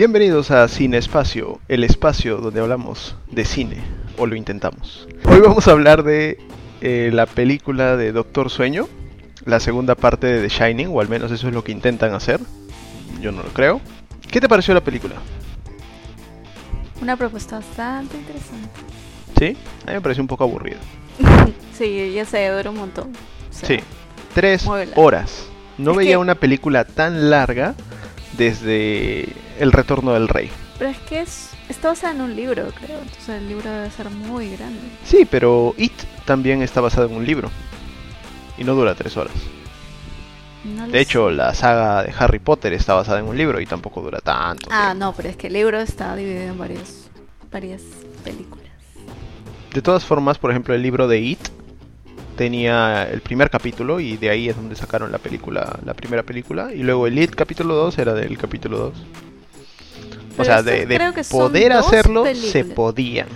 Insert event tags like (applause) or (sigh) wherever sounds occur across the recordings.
Bienvenidos a Cine Espacio, el espacio donde hablamos de cine, o lo intentamos. Hoy vamos a hablar de eh, la película de Doctor Sueño, la segunda parte de The Shining, o al menos eso es lo que intentan hacer. Yo no lo creo. ¿Qué te pareció la película? Una propuesta bastante interesante. ¿Sí? A mí me pareció un poco aburrido. (laughs) sí, ya se dura un montón. O sea, Sí, tres horas. No Es veía que- una película tan larga desde El Retorno del Rey. Pero es que es, está basada en un libro, creo. Entonces el libro debe ser muy grande. Sí, pero It también está basado en un libro. Y no dura tres horas. No De hecho, sé. la saga de Harry Potter está basada en un libro y tampoco dura tanto. Ah, tiempo. no, pero es que el libro está dividido en varios, varias películas. De todas formas, por ejemplo, el libro de It tenía el primer capítulo y de ahí es donde sacaron la película, la primera película. Y luego el It capítulo 2 era del capítulo 2. O sea, de, poder hacerlo, se podían.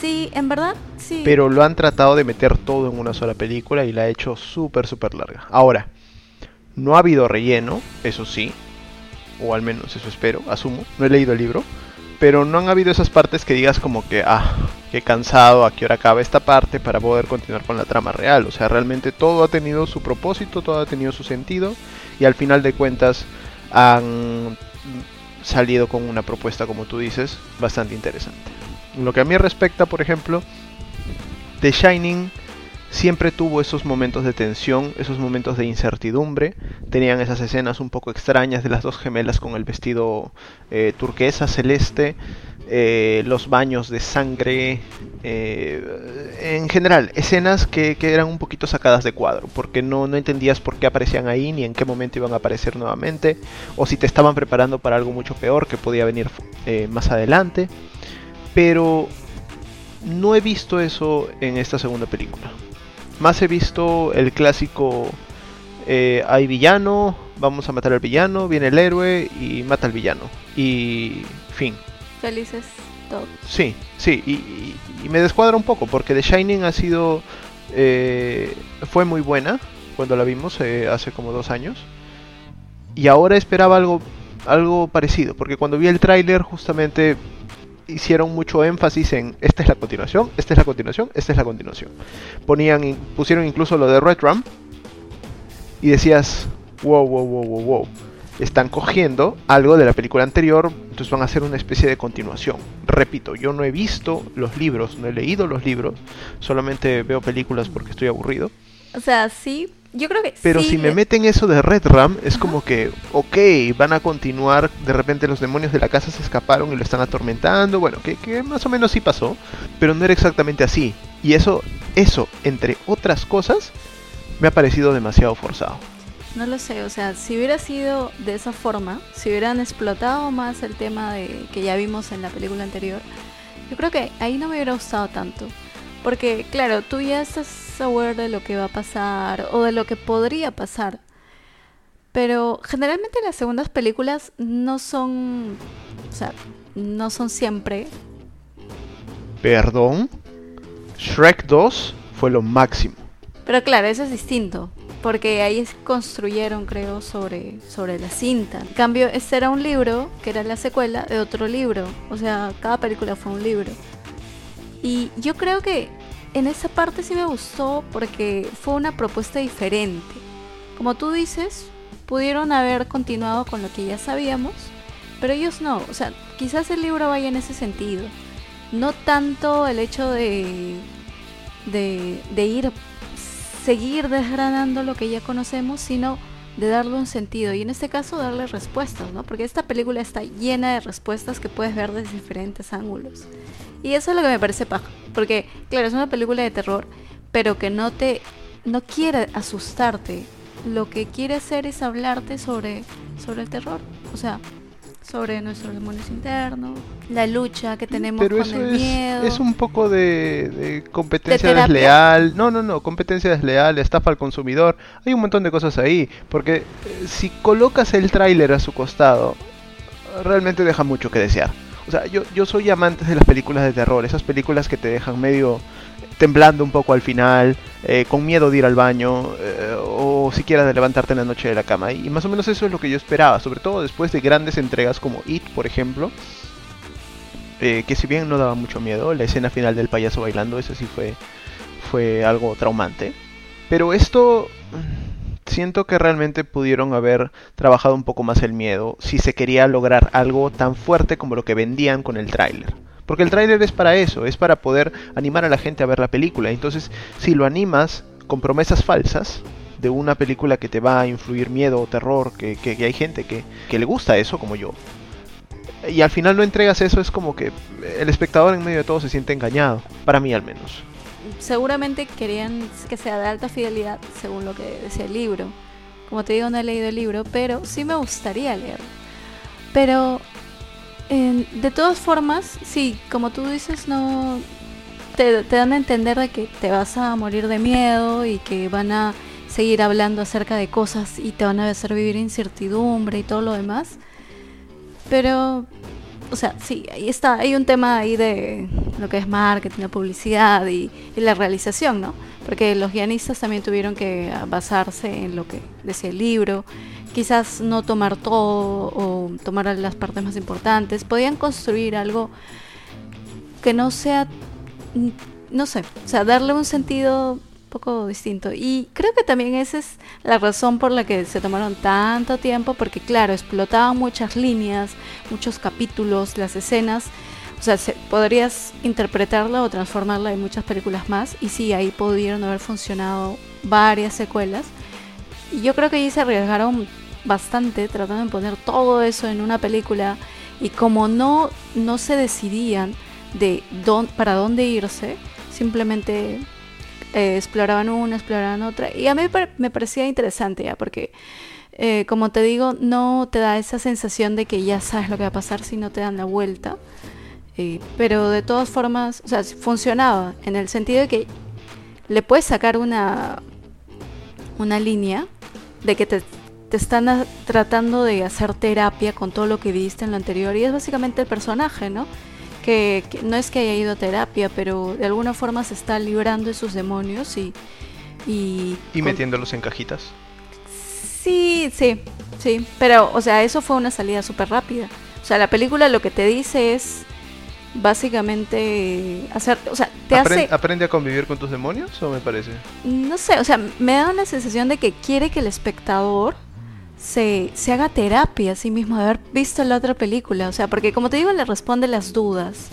Sí, en verdad, sí. Pero lo han tratado de meter todo en una sola película y la ha hecho súper, súper larga. Ahora, no ha habido relleno, eso sí. O al menos eso espero, asumo. No he leído el libro. Pero no han habido esas partes que digas como que, ah, qué cansado, a qué hora acaba esta parte para poder continuar con la trama real. O sea, realmente todo ha tenido su propósito, todo ha tenido su sentido. Y al final de cuentas han salido con una propuesta, como tú dices, bastante interesante. En Lo que a mí respecta, por ejemplo, The Shining siempre tuvo esos momentos de tensión, esos momentos de incertidumbre. Tenían esas escenas un poco extrañas de las dos gemelas con el vestido eh, turquesa, celeste, eh, los baños de sangre. eh, en general, escenas que, eran un poquito sacadas de cuadro, porque no, no entendías por qué aparecían ahí, ni en qué momento iban a aparecer nuevamente, o si te estaban preparando para algo mucho peor que podía venir eh, más adelante. Pero no he visto eso en esta segunda película. Más he visto el clásico hay villano, vamos a matar al villano, viene el héroe y mata al villano. Y fin. Felices todos. Sí, sí, y, me descuadra un poco porque The Shining ha sido... eh, fue muy buena cuando la vimos eh, hace como dos años. Y ahora esperaba algo, algo parecido, porque cuando vi el tráiler justamente hicieron mucho énfasis en esta es la continuación, esta es la continuación, esta es la continuación. Ponían, pusieron incluso lo de Red Rum y decías, wow, wow, wow, wow, wow. Están cogiendo algo de la película anterior, entonces van a hacer una especie de continuación. Repito, yo no he visto los libros, no he leído los libros, solamente veo películas porque estoy aburrido. O sea, sí, yo creo que Pero sí, si me meten eso de Red Ram, es como que, ok, van a continuar, de repente los demonios de la casa se escaparon y lo están atormentando, bueno, que, que más o menos sí pasó, pero no era exactamente así. Y eso, eso, entre otras cosas, me ha parecido demasiado forzado. No lo sé, o sea, si hubiera sido de esa forma, si hubieran explotado más el tema de que ya vimos en la película anterior, yo creo que ahí no me hubiera gustado tanto. Porque, claro, tú ya estás aware de lo que va a pasar o de lo que podría pasar. Pero generalmente las segundas películas no son, o sea, no son siempre. Perdón, Shrek 2 fue lo máximo. Pero claro, eso es distinto. Porque ahí construyeron, creo, sobre, sobre la cinta. En cambio, este era un libro, que era la secuela de otro libro. O sea, cada película fue un libro. Y yo creo que en esa parte sí me gustó porque fue una propuesta diferente. Como tú dices, pudieron haber continuado con lo que ya sabíamos, pero ellos no. O sea, quizás el libro vaya en ese sentido. No tanto el hecho de, de, de ir, seguir desgranando lo que ya conocemos, sino de darle un sentido. Y en este caso, darle respuestas, ¿no? Porque esta película está llena de respuestas que puedes ver desde diferentes ángulos. Y eso es lo que me parece paja. Porque, claro, es una película de terror, pero que no te. no quiere asustarte. Lo que quiere hacer es hablarte sobre, sobre el terror. O sea, sobre nuestros demonios internos, la lucha que tenemos Pero con eso el es, miedo. es un poco de, de competencia desleal. No, no, no, competencia desleal, estafa al consumidor. Hay un montón de cosas ahí. Porque eh, si colocas el tráiler a su costado, realmente deja mucho que desear. O sea, yo, yo soy amante de las películas de terror, esas películas que te dejan medio temblando un poco al final, eh, con miedo de ir al baño, eh, o siquiera de levantarte en la noche de la cama. Y más o menos eso es lo que yo esperaba, sobre todo después de grandes entregas como It, por ejemplo. Eh, que si bien no daba mucho miedo, la escena final del payaso bailando, eso sí fue, fue algo traumante. Pero esto siento que realmente pudieron haber trabajado un poco más el miedo si se quería lograr algo tan fuerte como lo que vendían con el tráiler. Porque el tráiler es para eso, es para poder animar a la gente a ver la película. Entonces, si lo animas con promesas falsas de una película que te va a influir miedo o terror, que, que, hay gente que, que le gusta eso, como yo, y al final no entregas eso, es como que el espectador en medio de todo se siente engañado, para mí al menos. Seguramente querían que sea de alta fidelidad, según lo que decía el libro. Como te digo, no he leído el libro, pero sí me gustaría leerlo. Pero de todas formas, sí, como tú dices, no te, dan a entender de que te vas a morir de miedo y que van a seguir hablando acerca de cosas y te van a hacer vivir incertidumbre y todo lo demás. Pero, o sea, sí, ahí está, hay un tema ahí de lo que es marketing, la publicidad y, y la realización, ¿no? Porque los guionistas también tuvieron que basarse en lo que decía el libro quizás no tomar todo o tomar las partes más importantes. Podían construir algo que no sea, no sé, o sea, darle un sentido un poco distinto. Y creo que también esa es la razón por la que se tomaron tanto tiempo, porque claro, explotaban muchas líneas, muchos capítulos, las escenas. O sea, podrías interpretarla o transformarla en muchas películas más. Y sí, ahí pudieron haber funcionado varias secuelas. Y yo creo que ahí se arriesgaron bastante tratando de poner todo eso en una película y como no, no se decidían de para dónde irse, simplemente eh, exploraban una, exploraban otra. Y a mí me parecía interesante ya, porque eh, como te digo, no te da esa sensación de que ya sabes lo que va a pasar si no te dan la vuelta. Eh, pero de todas formas, o sea, funcionaba en el sentido de que le puedes sacar una, una línea de que te te están tratando de hacer terapia con todo lo que viste en lo anterior y es básicamente el personaje, ¿no? Que, no es que haya ido a terapia, pero de alguna forma se está librando de sus demonios y... ¿Y, ¿Y metiéndolos en cajitas? Sí, sí, sí, pero o sea, eso fue una salida súper rápida. O sea, la película lo que te dice es básicamente hacer, o sea, te hace aprende a convivir con tus demonios o me parece. No sé, o sea, me da una sensación de que quiere que el espectador se, se haga terapia a sí mismo de haber visto la otra película. O sea, porque como te digo, le responde las dudas.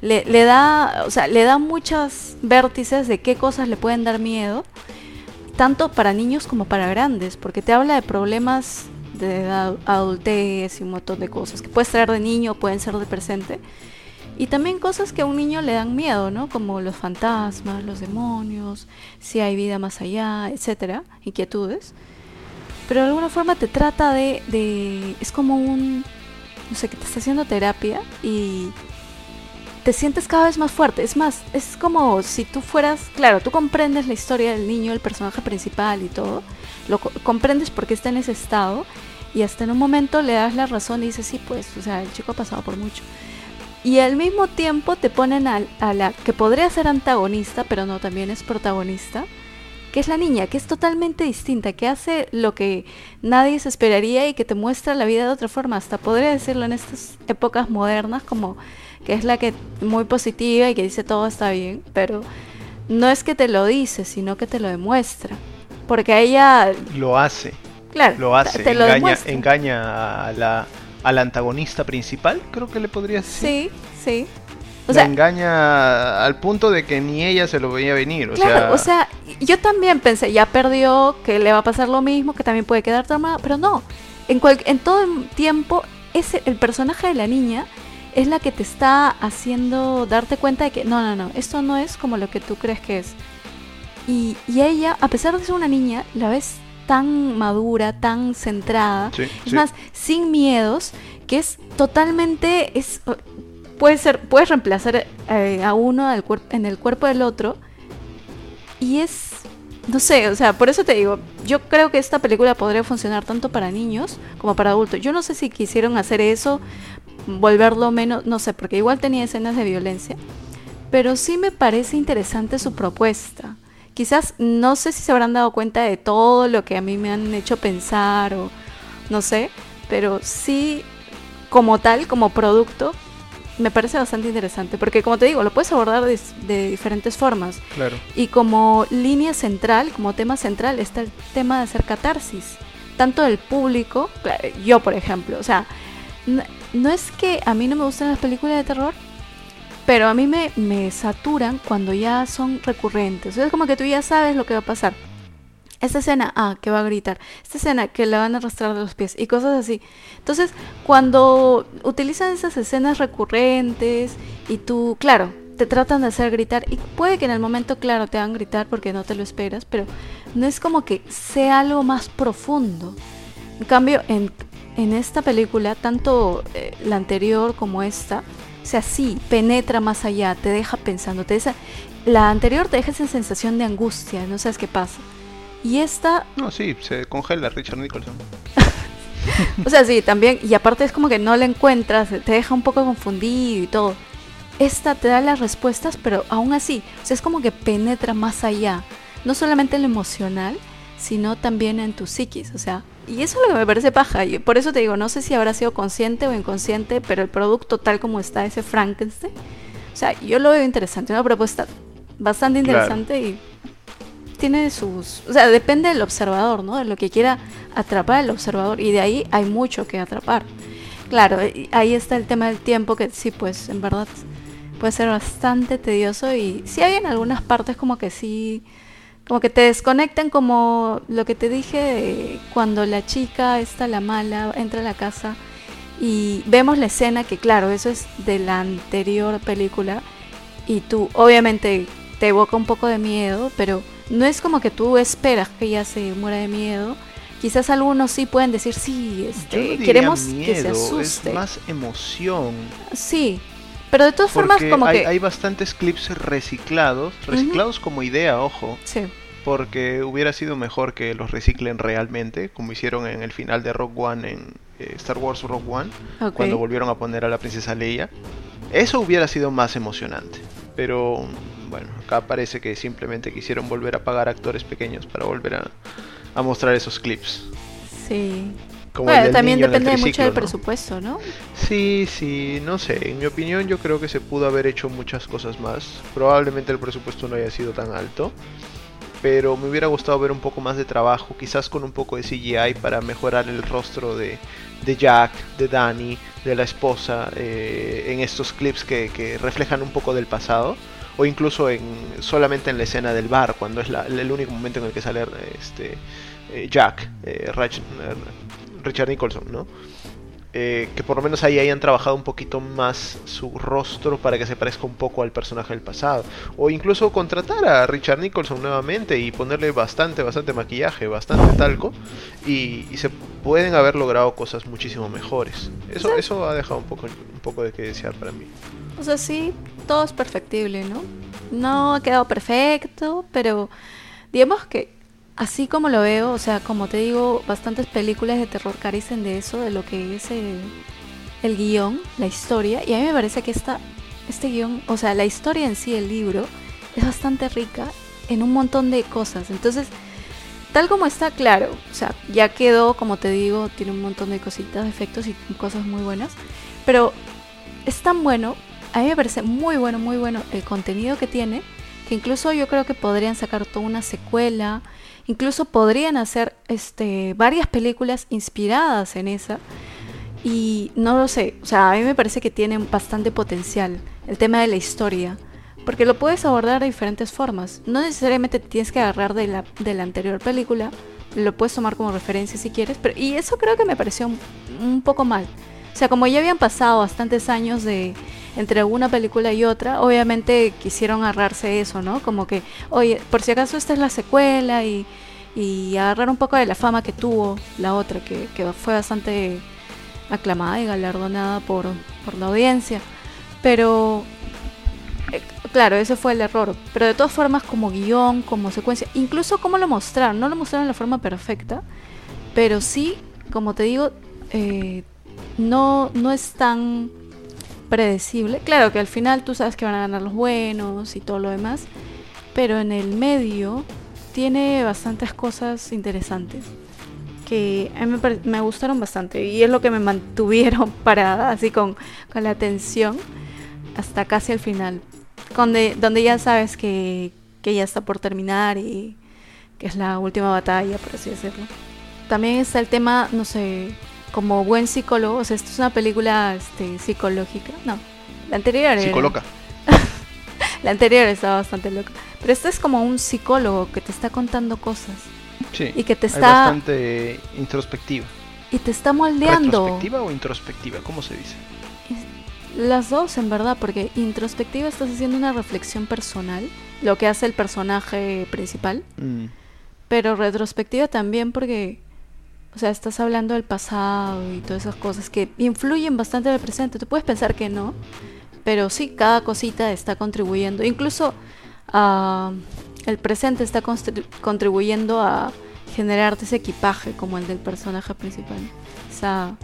Le, le da, o sea, le da muchos vértices de qué cosas le pueden dar miedo, tanto para niños como para grandes, porque te habla de problemas de adultez y un montón de cosas que puedes traer de niño, pueden ser de presente. Y también cosas que a un niño le dan miedo, ¿no? Como los fantasmas, los demonios, si hay vida más allá, etcétera, inquietudes pero de alguna forma te trata de, de, es como un, no sé, que te está haciendo terapia y te sientes cada vez más fuerte. Es más, es como si tú fueras, claro, tú comprendes la historia del niño, el personaje principal y todo, lo comprendes porque está en ese estado y hasta en un momento le das la razón y dices, sí, pues, o sea, el chico ha pasado por mucho. Y al mismo tiempo te ponen a, a la que podría ser antagonista, pero no, también es protagonista que es la niña, que es totalmente distinta, que hace lo que nadie se esperaría y que te muestra la vida de otra forma. Hasta podría decirlo en estas épocas modernas, como que es la que muy positiva y que dice todo está bien, pero no es que te lo dice, sino que te lo demuestra. Porque ella... Lo hace. Claro, lo hace. Te lo engaña, engaña a la, al antagonista principal, creo que le podría decir. Sí, sí. O sea, engaña al punto de que ni ella se lo veía venir. O claro, sea... o sea, yo también pensé, ya perdió, que le va a pasar lo mismo, que también puede quedar traumada, pero no. En, en todo el tiempo, ese, el personaje de la niña es la que te está haciendo darte cuenta de que no, no, no, esto no es como lo que tú crees que es. Y, y ella, a pesar de ser una niña, la ves tan madura, tan centrada, es más, sin miedos, que es totalmente, es, puedes ser puedes reemplazar eh, a uno en el cuerpo del otro y es no sé, o sea, por eso te digo, yo creo que esta película podría funcionar tanto para niños como para adultos. Yo no sé si quisieron hacer eso, volverlo menos, no sé, porque igual tenía escenas de violencia, pero sí me parece interesante su propuesta, quizás no sé si se habrán dado cuenta de todo lo que a mí me han hecho pensar o no sé, pero sí como tal, como producto, me parece bastante interesante, porque como te digo, lo puedes abordar de, diferentes formas. Claro. Y como línea central, como tema central, está el tema de hacer catarsis, tanto del público, yo por ejemplo, o sea, no, es que a mí no me gustan las películas de terror, pero a mí me, me saturan cuando ya son recurrentes. es como que tú ya sabes lo que va a pasar. Esta escena, ah, que va a gritar. Esta escena, que la van a arrastrar de los pies. Y cosas así. Entonces, cuando utilizan esas escenas recurrentes y tú, claro, te tratan de hacer gritar. Y puede que en el momento, claro, te hagan gritar porque no te lo esperas. Pero no es como que sea algo más profundo. En cambio, en, en esta película, tanto eh, la anterior como esta, o sea, sí, penetra más allá, te deja pensando. Te la anterior te deja esa sensación de angustia, no sabes qué pasa. Y esta... No, sí, se congela Richard Nicholson. (laughs) o sea, sí, también. Y aparte es como que no la encuentras, te deja un poco confundido y todo. Esta te da las respuestas, pero aún así, o sea, es como que penetra más allá. No solamente en lo emocional, sino también en tu psiquis. O sea, y eso es lo que me parece paja. Y por eso te digo, no sé si habrá sido consciente o inconsciente, pero el producto tal como está, ese Frankenstein, o sea, yo lo veo interesante. Una propuesta bastante interesante y tiene sus... O sea, depende del observador, ¿no? De lo que quiera atrapar el observador. Y de ahí hay mucho que atrapar. Claro, ahí está el tema del tiempo que sí, pues en verdad puede ser bastante tedioso. Y sí hay en algunas partes como que sí... Como que te desconectan como lo que te dije cuando la chica, esta la mala, entra a la casa y vemos la escena que claro, eso es de la anterior película y tú obviamente te evoca un poco de miedo, pero no es como que tú esperas que ella se muera de miedo. Quizás algunos sí pueden decir, sí, este, queremos que se asuste. Es más emoción. Sí, pero de todas formas como hay, que... Hay bastantes clips reciclados, reciclados como idea, ojo. Sí. Porque hubiera sido mejor que los reciclen realmente, como hicieron en el final de Rock One en eh, Star Wars Rock One, cuando volvieron a poner a la princesa Leia. Eso hubiera sido más emocionante. Pero bueno, acá parece que simplemente quisieron volver a pagar actores pequeños para volver a, mostrar esos clips. Sí. bueno, también depende mucho del presupuesto, ¿no? Sí, sí, no sé. En mi opinión, yo creo que se pudo haber hecho muchas cosas más. Probablemente el presupuesto no haya sido tan alto. Pero me hubiera gustado ver un poco más de trabajo, quizás con un poco de CGI para mejorar el rostro de, Jack, de Danny, de la esposa, eh, en estos clips que, que reflejan un poco del pasado o incluso en solamente en la escena del bar cuando es el único momento en el que sale este eh, Jack eh, Richard Nicholson no eh, que por lo menos ahí hayan trabajado un poquito más su rostro para que se parezca un poco al personaje del pasado. O incluso contratar a Richard Nicholson nuevamente y ponerle bastante bastante maquillaje bastante talco y, se pueden haber logrado cosas muchísimo mejores. Eso eso ha dejado un poco un poco de que desear para mí. O sea, sí, todo es perfectible, ¿no? No ha quedado perfecto, pero digamos que así como lo veo, o sea, como te digo, bastantes películas de terror carecen de eso, de lo que es el, el guion, la historia, y a mí me parece que esta, este guion, o sea, la historia en sí, el libro, es bastante rica en un montón de cosas. Entonces, tal como está claro, o sea, ya quedó, como te digo, tiene un montón de cositas, efectos y cosas muy buenas, pero es tan bueno a mí me parece muy bueno, muy bueno el contenido que tiene, que incluso yo creo que podrían sacar toda una secuela, incluso podrían hacer este, varias películas inspiradas en esa. Y no lo sé, o sea, a mí me parece que tiene bastante potencial el tema de la historia, porque lo puedes abordar de diferentes formas. No necesariamente tienes que agarrar de la, de la anterior película, lo puedes tomar como referencia si quieres, pero, y eso creo que me pareció un poco mal. O sea, como ya habían pasado bastantes años de, entre una película y otra, obviamente quisieron agarrarse eso, ¿no? Como que, oye, por si acaso esta es la secuela y, y agarrar un poco de la fama que tuvo la otra, que, que fue bastante aclamada y galardonada por, por la audiencia. Pero, eh, claro, ese fue el error. Pero de todas formas, como guion, como secuencia, incluso cómo lo mostraron, no lo mostraron de la forma perfecta, pero sí, como te digo, eh, no, no es tan predecible. Claro que al final tú sabes que van a ganar los buenos y todo lo demás. pero en el medio tiene bastantes cosas interesantes que a mí me, me gustaron bastante y es lo que me mantuvieron (laughs) parada así con, con la atención hasta casi el final, donde, donde ya sabes que, que ya está por terminar y que es la última batalla, por así decirlo. También está el tema, no sé, como buen psicólogo, o sea, esto es una película este, psicológica, no, la anterior era- Psicoloca. (laughs) la anterior estaba bastante loca. Pero este es como un psicólogo que te está contando cosas Sí. y que te está bastante introspectiva. y te está moldeando. ¿Retrospectiva o introspectiva? ¿Cómo se dice? Las dos, en verdad, porque introspectiva estás haciendo una reflexión personal, lo que hace el personaje principal, Mm, pero retrospectiva también porque, o sea, estás hablando del pasado y todas esas cosas que influyen bastante en el presente. Tú puedes pensar que no, pero sí, cada cosita está contribuyendo. Incluso ah, el presente está contribuyendo a generarte ese equipaje como el del personaje principal. O sea,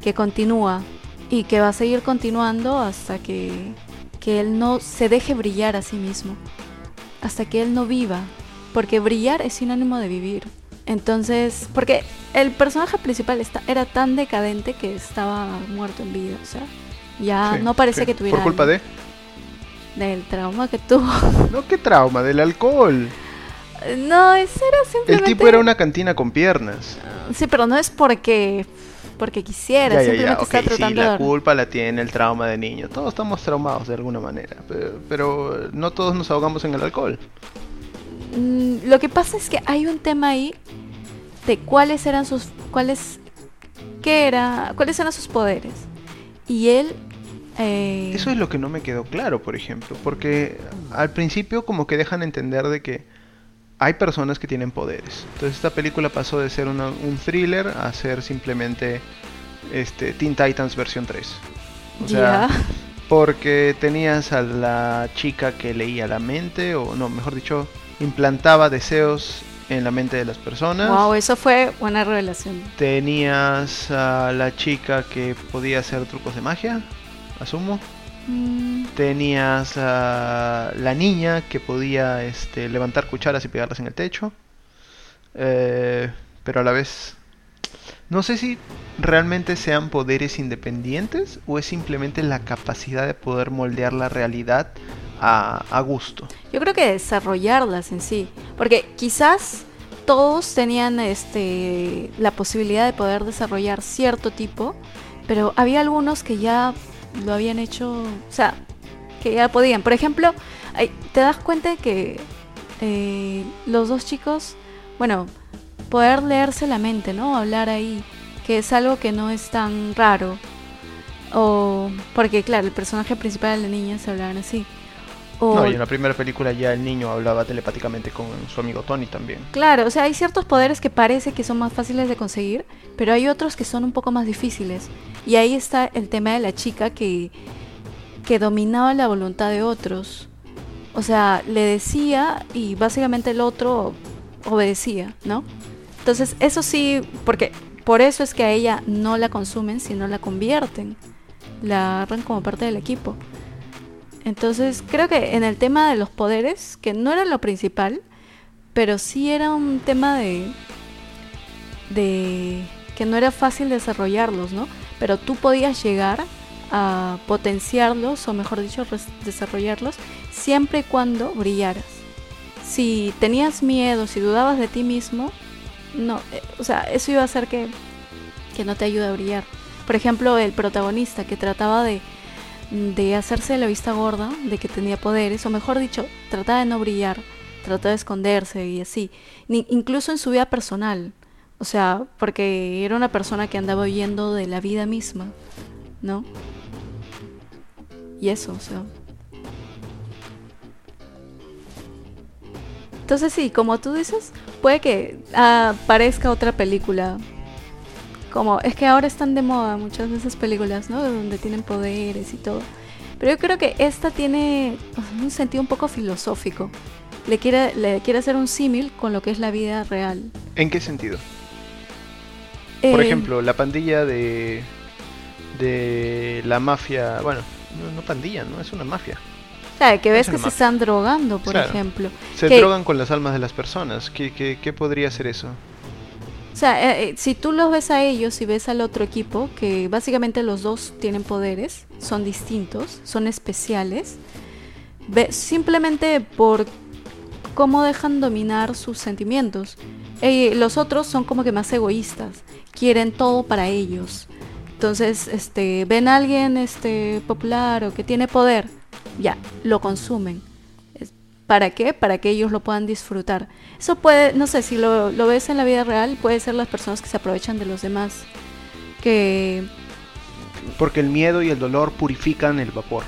que continúa y que va a seguir continuando hasta que, que él no se deje brillar a sí mismo. Hasta que él no viva. Porque brillar es sinónimo de vivir. Entonces, porque el personaje principal está, era tan decadente que estaba muerto en vida. O sea, ya sí, no parecía sí. que tuviera Por culpa de... del trauma que tuvo. No, qué trauma, del alcohol. No, eso era El simplemente. tipo era una cantina con piernas. Sí, pero no es porque porque quisiera, Ya, ya, simplemente ya, está ok, sí, tratando la culpa la tiene el trauma de niño. Todos estamos traumados de alguna manera, pero, pero no todos nos ahogamos en el alcohol. Mm, lo que pasa es que hay un tema ahí de cuáles eran sus cuáles qué era, cuáles eran sus poderes. Y él eh, Eso es lo que no me quedó claro, por ejemplo, porque al principio como que dejan entender de que hay personas que tienen poderes. Entonces esta película pasó de ser una- un thriller a ser simplemente este Teen Titans versión 3. O sea, porque tenías a la chica que leía la mente, o no, mejor dicho, implantaba deseos en la mente de las personas. Wow, eso fue una revelación. Tenías a la chica que podía hacer trucos de magia, asumo. Mm, Tenías a la niña que podía este, levantar cucharas y pegarlas en el techo. Eh, pero a la vez... No sé si realmente sean poderes independientes o es simplemente la capacidad de poder moldear la realidad a, gusto. Yo creo que desarrollarlas en sí, porque quizás todos tenían este la posibilidad de poder desarrollar cierto tipo, pero había algunos que ya lo habían hecho, o sea, que ya podían. Por ejemplo, te das cuenta de que eh, los dos chicos, bueno, poder leerse la mente, ¿no? Hablar ahí, que es algo que no es tan raro. O porque claro, el personaje principal de la niña se hablaban así. O No, y en la primera película ya el niño hablaba telepáticamente con su amigo Tony también. Claro, o sea, hay ciertos poderes que parece que son más fáciles de conseguir, pero hay otros que son un poco más difíciles. Y ahí está el tema de la chica que, que dominaba la voluntad de otros. O sea, le decía y básicamente el otro obedecía, ¿no? Entonces, eso sí, porque por eso es que a ella no la consumen, sino la convierten. La agarran como parte del equipo. Entonces, creo que en el tema de los poderes, que no era lo principal, pero sí era un tema de que no era fácil desarrollarlos, ¿no? Pero tú podías llegar a potenciarlos o mejor dicho desarrollarlos siempre y cuando brillaras. Si tenías miedo, si dudabas de ti mismo, no, eh, o sea, eso iba a hacer que que no te ayude a brillar. Por ejemplo, el protagonista que trataba de de hacerse la vista gorda, de que tenía poderes, o mejor dicho, trataba de no brillar, trataba de esconderse y así, incluso en su vida personal, o sea, porque era una persona que andaba huyendo de la vida misma, ¿no? Y eso, o sea. Entonces sí, como tú dices, puede que aparezca otra película. Como, es que ahora están de moda muchas de esas películas, ¿no? Donde tienen poderes y todo. Pero yo creo que esta tiene un sentido un poco filosófico. Le quiere, le quiere hacer un símil con lo que es la vida real. ¿En qué sentido? Por Eh, ejemplo, la pandilla de de la mafia, bueno, no, no pandilla, no es una mafia. Claro, que ves Eso que es se están drogando, por Claro. ejemplo. Se que- drogan con las almas de las personas. ¿Qué, qué, qué podría ser eso? O sea, eh, eh, si tú los ves a ellos y ves al otro equipo, que básicamente los dos tienen poderes, son distintos, son especiales, ve- simplemente por cómo dejan dominar sus sentimientos. Eh, los otros son como que más egoístas, quieren todo para ellos. Entonces, este, ven a alguien este, popular o que tiene poder, ya, lo consumen. ¿Para qué? Para que ellos lo puedan disfrutar. Eso puede, no sé, si lo, lo ves en la vida real, puede ser las personas que se aprovechan de los demás. Que... Porque el miedo y el dolor purifican el vapor.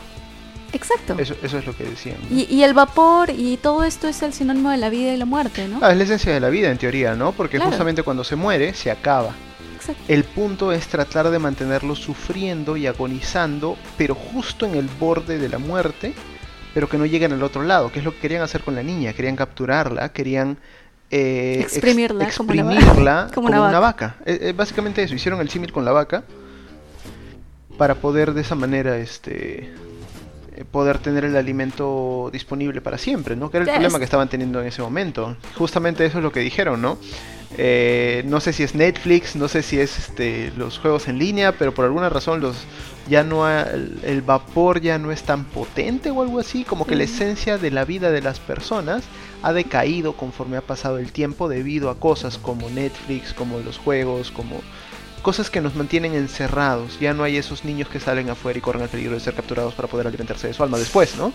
Exacto. Eso, eso es lo que decían. Y, y el vapor y todo esto es el sinónimo de la vida y la muerte, ¿no? Ah, es la esencia de la vida en teoría, ¿no? Porque Claro. justamente cuando se muere, se acaba. Exacto. El punto es tratar de mantenerlo sufriendo y agonizando, pero justo en el borde de la muerte, pero que no lleguen al otro lado, que es lo que querían hacer con la niña. Querían capturarla, querían eh, ex- Exprimirla como una vaca. (laughs) Como una. Eh, eh, básicamente eso, hicieron el símil con la vaca para poder de esa manera este eh, poder tener el alimento disponible para siempre, ¿no? Que era el problema que estaban teniendo en ese momento. Justamente eso es lo que dijeron, ¿no? Eh, no sé si es Netflix, no sé si es este, los juegos en línea, pero por alguna razón los ya no ha- el, el vapor ya no es tan potente o algo así, como que la esencia de la vida de las personas ha decaído conforme ha pasado el tiempo debido a cosas como Netflix, como los juegos, como cosas que nos mantienen encerrados. Ya no hay esos niños que salen afuera y corren el peligro de ser capturados para poder alimentarse de su alma después, ¿no?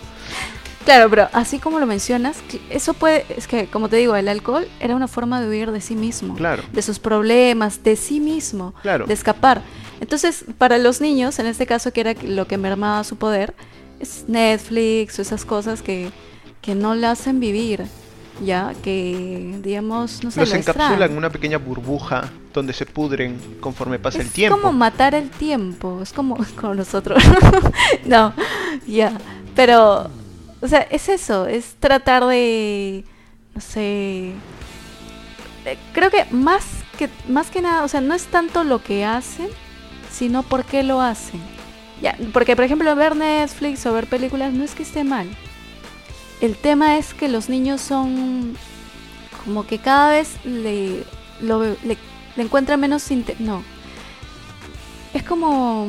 Claro, pero así como lo mencionas, eso puede, es que como te digo, el alcohol era una forma de huir de sí mismo, Claro, de sus problemas, de sí mismo, claro. de escapar. Entonces, para los niños, en este caso que era lo que mermaba su poder, es Netflix o esas cosas que, que no le hacen vivir, ya, que digamos, no sé, Los la encapsulan en una pequeña burbuja donde se pudren conforme pasa es el tiempo. como matar el tiempo, es como, (laughs) como nosotros. (laughs) no, ya. Pero, o sea, es eso, es tratar de, no sé, eh, creo que más que más que nada, o sea, no es tanto lo que hacen, sino por qué lo hacen. Ya, porque por ejemplo ver Netflix o ver películas no es que esté mal. El tema es que los niños son como que cada vez le lo, le, le encuentran menos no. Es como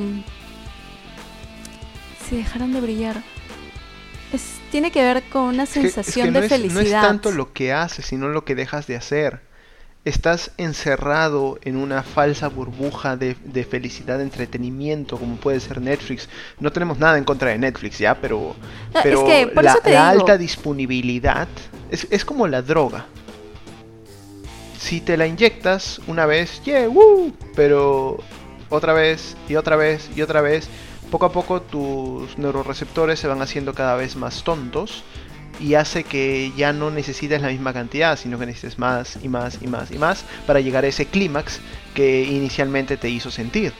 si dejaran de brillar. Es, tiene que ver con una Es que- es que sensación no de es- felicidad. No es tanto lo que haces, sino lo que dejas de hacer. Estás encerrado en una falsa burbuja de, de felicidad, de entretenimiento, como puede ser Netflix. No tenemos nada en contra de Netflix, ¿ya? Pero, No, es pero que, por la, eso te la digo. alta disponibilidad es, es como la droga. Si te la inyectas una vez, yeah, woo, pero otra vez y otra vez y otra vez, poco a poco tus neuroreceptores se van haciendo cada vez más tontos y hace que ya no necesites la misma cantidad, sino que necesites más y más y más y más para llegar a ese clímax que inicialmente te hizo sentir.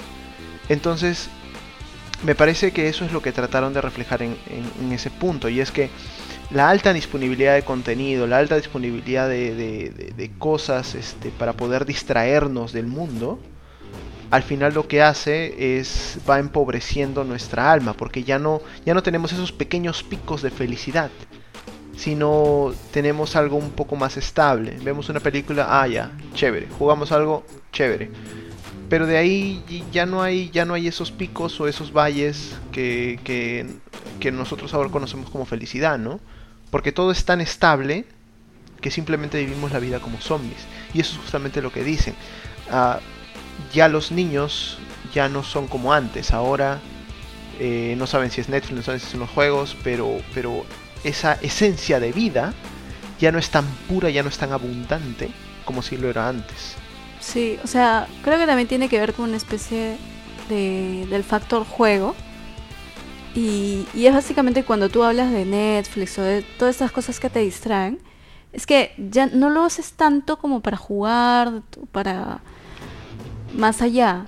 Entonces, me parece que eso es lo que trataron de reflejar en, ese punto, y es que la alta disponibilidad de contenido, la alta disponibilidad de- de cosas este, para poder distraernos del mundo, al final lo que hace es va empobreciendo nuestra alma, porque ya no, ya no tenemos esos pequeños picos de felicidad, sino tenemos algo un poco más estable. Vemos una película, ah ya, chévere, jugamos algo, chévere. Pero de ahí ya no hay, ya no hay esos picos o esos valles que, que, que nosotros ahora conocemos como felicidad, ¿no? Porque todo es tan estable que simplemente vivimos la vida como zombies. Y eso es justamente lo que dicen. Ah, ya los niños ya no son como antes. Ahora eh, no saben si es Netflix, no saben si son los juegos, pero, pero esa esencia de vida ya no es tan pura, ya no es tan abundante como si lo era antes. Sí, o sea, creo que también tiene que ver con una especie de, del factor juego. Y, y es básicamente cuando tú hablas de Netflix o de todas estas cosas que te distraen, es que ya no lo haces tanto como para jugar, para más allá.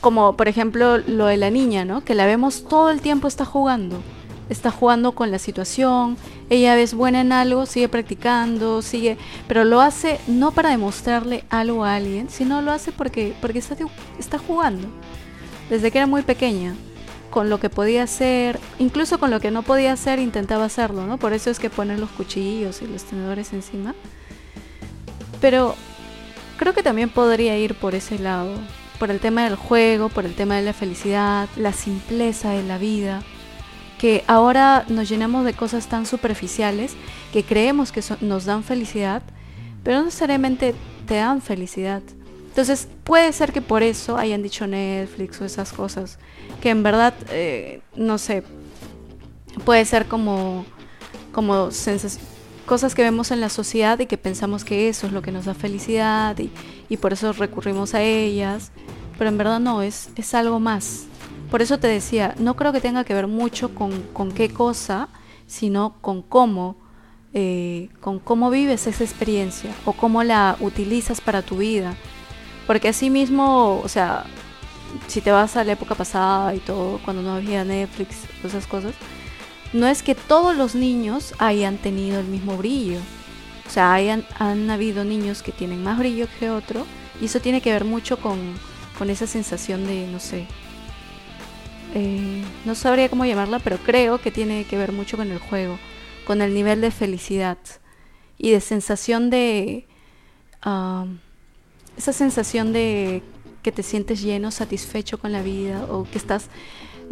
Como por ejemplo lo de la niña, ¿no? Que la vemos todo el tiempo está jugando. Está jugando con la situación, ella es buena en algo, sigue practicando, sigue, pero lo hace no para demostrarle algo a alguien, sino lo hace porque, porque está, está jugando, desde que era muy pequeña. con lo que podía hacer, incluso con lo que no podía hacer, intentaba hacerlo, ¿no? Por eso es que ponen los cuchillos y los tenedores encima. Pero creo que también podría ir por ese lado, por el tema del juego, por el tema de la felicidad, la simpleza de la vida, que ahora nos llenamos de cosas tan superficiales que creemos que nos dan felicidad, pero no necesariamente te dan felicidad. Entonces puede ser que por eso hayan dicho Netflix o esas cosas, que en verdad, eh, no sé, puede ser como, como cosas que vemos en la sociedad y que pensamos que eso es lo que nos da felicidad y, y por eso recurrimos a ellas, pero en verdad no, es, es algo más. Por eso te decía, no creo que tenga que ver mucho con, con qué cosa, sino con cómo, eh, con cómo vives esa experiencia o cómo la utilizas para tu vida porque así mismo, o sea, si te vas a la época pasada y todo, cuando no había Netflix, esas cosas, no es que todos los niños hayan tenido el mismo brillo. O sea, hayan, han habido niños que tienen más brillo que otro y eso tiene que ver mucho con, con esa sensación de, no sé, eh, no sabría cómo llamarla, pero creo que tiene que ver mucho con el juego, con el nivel de felicidad y de sensación de... Ah, esa sensación de que te sientes lleno, satisfecho con la vida o que estás,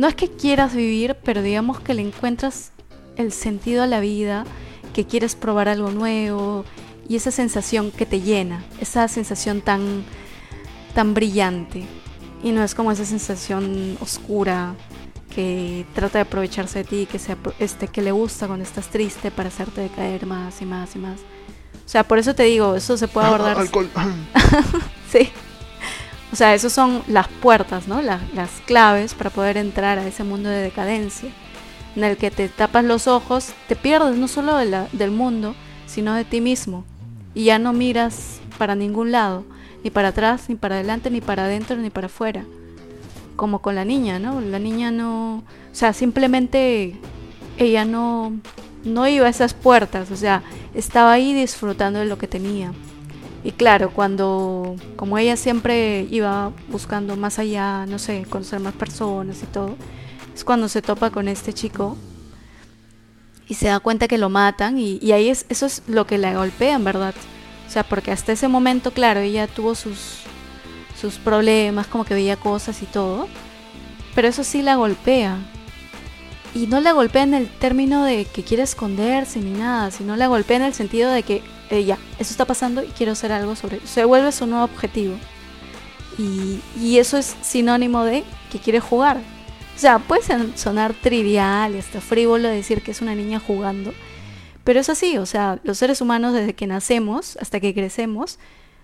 no es que quieras vivir, pero digamos que le encuentras el sentido a la vida, que quieres probar algo nuevo y esa sensación que te llena, esa sensación tan, tan brillante y no es como esa sensación oscura que trata de aprovecharse de ti, que, sea, este, que le gusta cuando estás triste para hacerte decaer más y más y más. O sea, por eso te digo, eso se puede abordar. alcohol. (laughs) sí. O sea, esas son las puertas, ¿no? Las, claves para poder entrar a ese mundo de decadencia, en el que te tapas los ojos, te pierdes no solo del mundo, sino de ti mismo. Y ya no miras para ningún lado, ni para atrás, ni para adelante, ni para adentro, ni para afuera. Como con la niña, ¿no? La niña no... O sea, simplemente ella no, no iba a esas puertas, o sea, estaba ahí disfrutando de lo que tenía. Y claro, cuando, como ella siempre iba buscando más allá, no sé, conocer más personas y todo, es cuando se topa con este chico y se da cuenta que lo matan y, ahí es, eso es lo que la golpea, en verdad. O sea, porque hasta ese momento, claro, ella tuvo sus, sus problemas, como que veía cosas y todo, pero eso sí la golpea y no la golpea en el término de que quiere esconderse ni nada, sino la golpea en el sentido de que eh, ya, eso está pasando y quiero hacer algo sobre eso. Se vuelve su nuevo objetivo. Y, y, eso es sinónimo de que quiere jugar. O sea, puede sonar trivial y hasta frívolo decir que es una niña jugando, pero es así, o sea, los seres humanos desde que nacemos hasta que crecemos,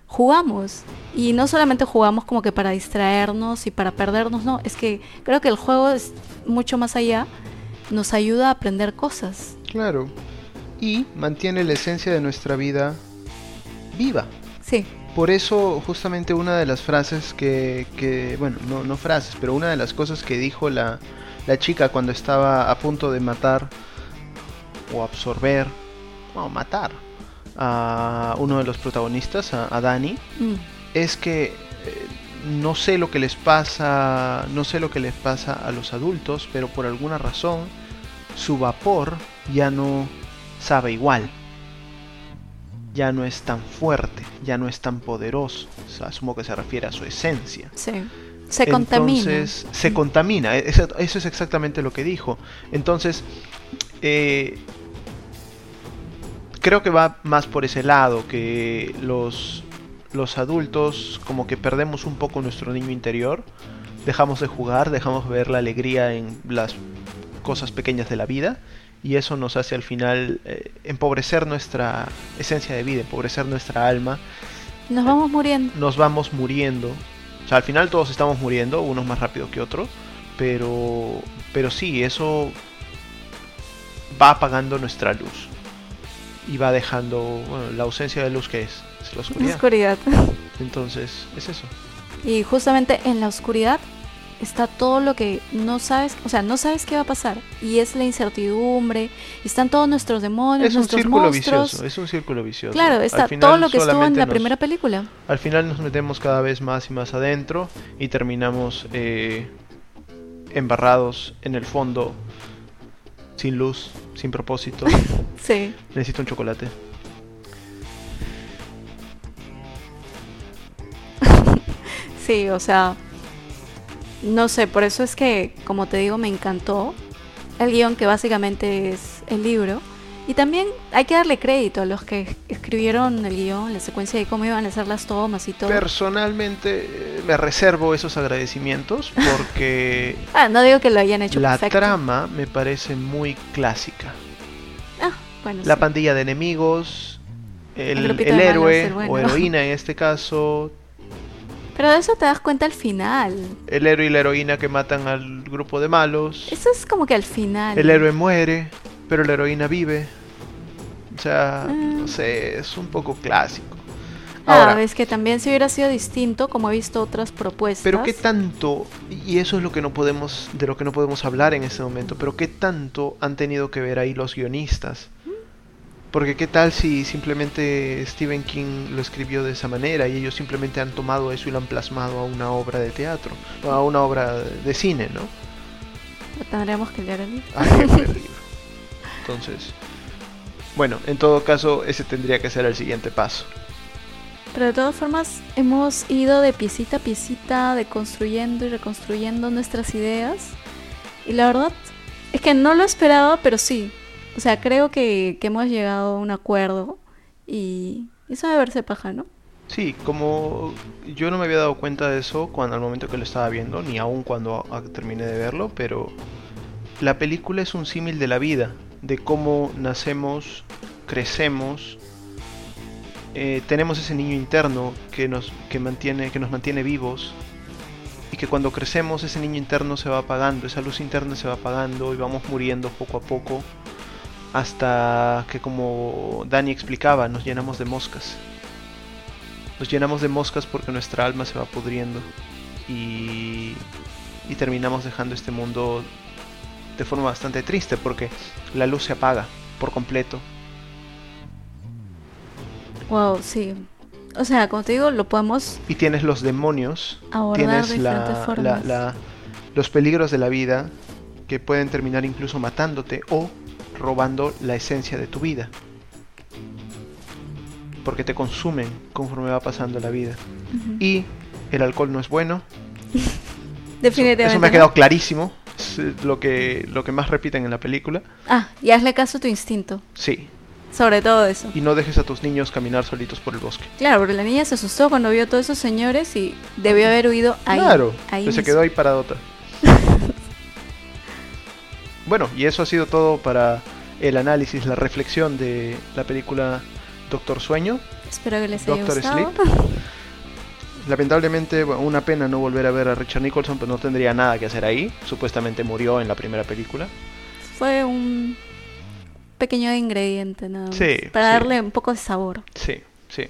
jugamos. Y no solamente jugamos como que para distraernos y para perdernos, no, es que creo que el juego es mucho más allá nos ayuda a aprender cosas. Claro. Y mantiene la esencia de nuestra vida viva. Sí. Por eso justamente una de las frases que, que bueno, no, no, frases, pero una de las cosas que dijo la, la chica cuando estaba a punto de matar o absorber, o matar a uno de los protagonistas, a, a Dani, mm. es que eh, no sé lo que les pasa, no sé lo que les pasa a los adultos, pero por alguna razón su vapor ya no sabe igual. Ya no es tan fuerte, ya no es tan poderoso. asumo que se refiere a su esencia. Sí. Se contamina. Entonces, se contamina. E-, eso, es exactamente lo que dijo. Entonces, eh, creo que va más por ese lado, que los, los adultos como que perdemos un poco nuestro niño interior, dejamos de jugar, dejamos de ver la alegría en las cosas pequeñas de la vida y eso nos hace al final eh, empobrecer nuestra esencia de vida, empobrecer nuestra alma. Nos vamos muriendo. Nos vamos muriendo. O sea, al final todos estamos muriendo, unos más rápido que otros, pero pero sí, eso va apagando nuestra luz y va dejando bueno, la ausencia de luz que es la oscuridad. oscuridad. Entonces, es eso. Y justamente en la oscuridad está todo lo que no sabes, o sea, no sabes qué va a pasar. Y es la incertidumbre, están todos nuestros demonios, es un círculo vicioso, es un círculo vicioso. Claro, está todo lo que estuvo en la primera película. Al final nos metemos cada vez más y más adentro y terminamos eh, embarrados en el fondo, sin luz, sin propósito. (laughs) Sí. Necesito un chocolate. (laughs) Sí, o sea, no sé, por eso es que, como te digo, me encantó el guion que básicamente es el libro. Y también hay que darle crédito a los que escribieron el guion, la secuencia de cómo iban a hacer las tomas y todo. Personalmente eh, me reservo esos agradecimientos porque (laughs) ah, no digo que lo hayan hecho la perfecto. trama me parece muy clásica. Ah, bueno, La sí. pandilla de enemigos, el, héroe bueno. o heroína en este caso, Pero de eso te das cuenta al final. el héroe y la heroína que matan al grupo de malos. Eso es como que al final. El héroe muere, pero la heroína vive. O sea, Ah. no sé, es un poco clásico. Ah, Ahora, ves que también si hubiera sido distinto, como he visto otras propuestas. pero qué tanto, y eso es lo que no podemos, de lo que no podemos hablar en este momento, pero qué tanto han tenido que ver ahí los guionistas. Porque qué tal si simplemente Stephen King lo escribió de esa manera y ellos simplemente han tomado eso y lo han plasmado a una obra de teatro, a una obra de cine, ¿no? Tendríamos que leer el libro. Que leer el (laughs) libro. Entonces, bueno, en todo caso, ese tendría que ser el siguiente paso. Pero de todas formas, hemos ido de piecita a piecita, deconstruyendo y reconstruyendo nuestras ideas. Y la verdad es que no lo esperaba, pero sí. O sea, creo que, que hemos llegado a un acuerdo. Y eso debe verse paja, ¿no? Sí, como yo no me había dado cuenta de eso cuando al momento que lo estaba viendo, ni aún cuando terminé de verlo, pero la película es un símil de la vida, de cómo nacemos, crecemos, eh, tenemos ese niño interno que nos, que, mantiene, que nos mantiene vivos y que cuando crecemos ese niño interno se va apagando, esa luz interna se va apagando y vamos muriendo poco a poco hasta que como Dani explicaba, nos llenamos de moscas. Nos llenamos de moscas porque nuestra alma se va pudriendo y, y terminamos dejando este mundo de forma bastante triste porque la luz se apaga por completo. Wow, sí. O sea, como te digo, lo podemos Y tienes los demonios, tienes la, la- la- los peligros de la vida que pueden terminar incluso matándote o robando la esencia de tu vida. Porque te consumen conforme va pasando la vida. Y el alcohol no es bueno. (laughs) Definitivamente. Eso, me ha quedado clarísimo. Es eh, lo que, lo que más repiten en la película. Ah, y hazle caso a tu instinto. Sí. Sobre todo eso. Y no dejes a tus niños caminar solitos por el bosque. Claro, porque la niña se asustó cuando vio a todos esos señores y debió haber huido ahí. claro. ahí se mismo. quedó ahí paradota. Bueno, y eso ha sido todo para el análisis, la reflexión de la película Doctor Sueño. Espero que les haya Doctor gustado. (laughs) Lamentablemente, bueno, una pena no volver a ver a Richard Nicholson, pero no tendría nada que hacer ahí. Supuestamente murió en la primera película. Fue un pequeño ingrediente nada más. Sí, para sí. darle un poco de sabor. Sí, sí.